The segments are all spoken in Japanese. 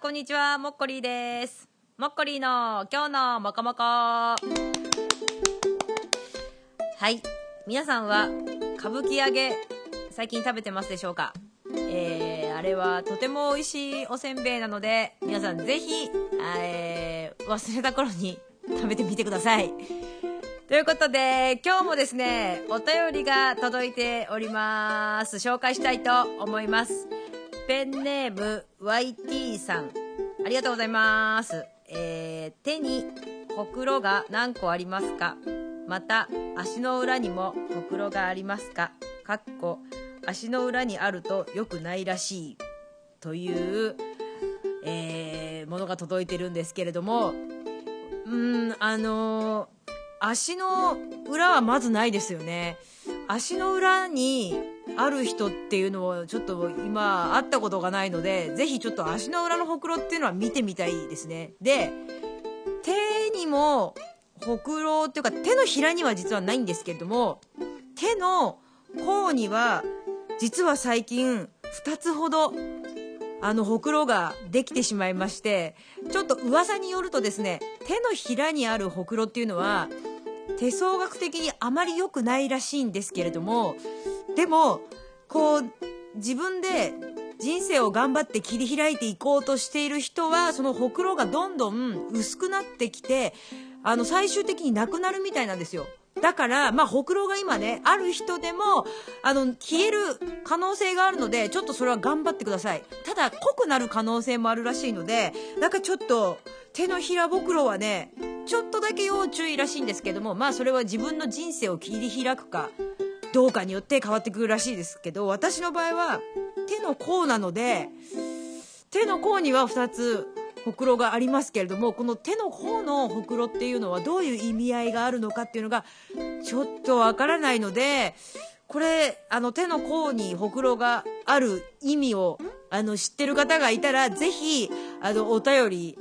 こんにちは、もっこりーです。もっこりの今日のもこもこ。はい。皆さんは、歌舞伎揚げ、最近食べてますでしょうか？えー、あれはとても美味しいおせんべいなので、皆さんぜひ、えー、忘れた頃に食べてみてください。ということで、今日もですね、お便りが届いております。紹介したいと思います。ペンネーム YT さん。ありがとうございます。えー、手にほくろが何個ありますか？また、足の裏にもほくろがありますか？かっこ、足の裏にあると良くないらしい。という、えー、ものが届いてるんですけれども、うん、あのー足の裏はまずないですよね。足の裏にある人っていうのをちょっと今会ったことがないので、ぜひちょっと足の裏のほくろっていうのは見てみたいですね。で、手にもほくろっていうか手のひらには実はないんですけれども、手の甲には実は最近2つほどあの、ほくろができてしまいまして、ちょっと噂によるとですね、手のひらにあるほくろっていうのは、手相学的にあまり良くないらしいんですけれども、でも、こう、自分で人生を頑張って切り開いていこうとしている人は、そのほくろがどんどん薄くなってきて、あの、最終的になくなるみたいなんですよ。だから、まあ、ほくろが今ね、ある人でも、あの、消える可能性があるので、ちょっとそれは頑張ってください。ただ、濃くなる可能性もあるらしいので、なんかちょっと、手のひらぼくろはね、ちょっとだけ要注意らしいんですけども、まあ、それは自分の人生を切り開くか、どうかによって変わってくるらしいですけど、私の場合は、手の甲なので、手の甲には2つ、ほくろがありますけれども、この手の甲のほくろっていうのはどういう意味合いがあるのかっていうのが、ちょっとわからないので、これ、あの手の甲にほくろがある意味を、あの、知ってる方がいたら、ぜひ、あの、お便り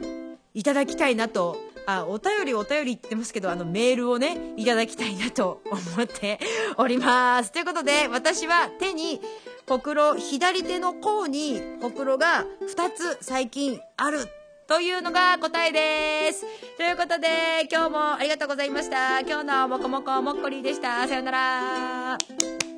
いただきたいなと、あ、お便りお便り言ってますけど、あの、メールをね、いただきたいなと思っております。ということで、私は手に、ほくろ、左手の甲にほくろが2つ最近あるというのが答えです。ということで、今日もありがとうございました。今日のもこもこもっこりでした。さよなら。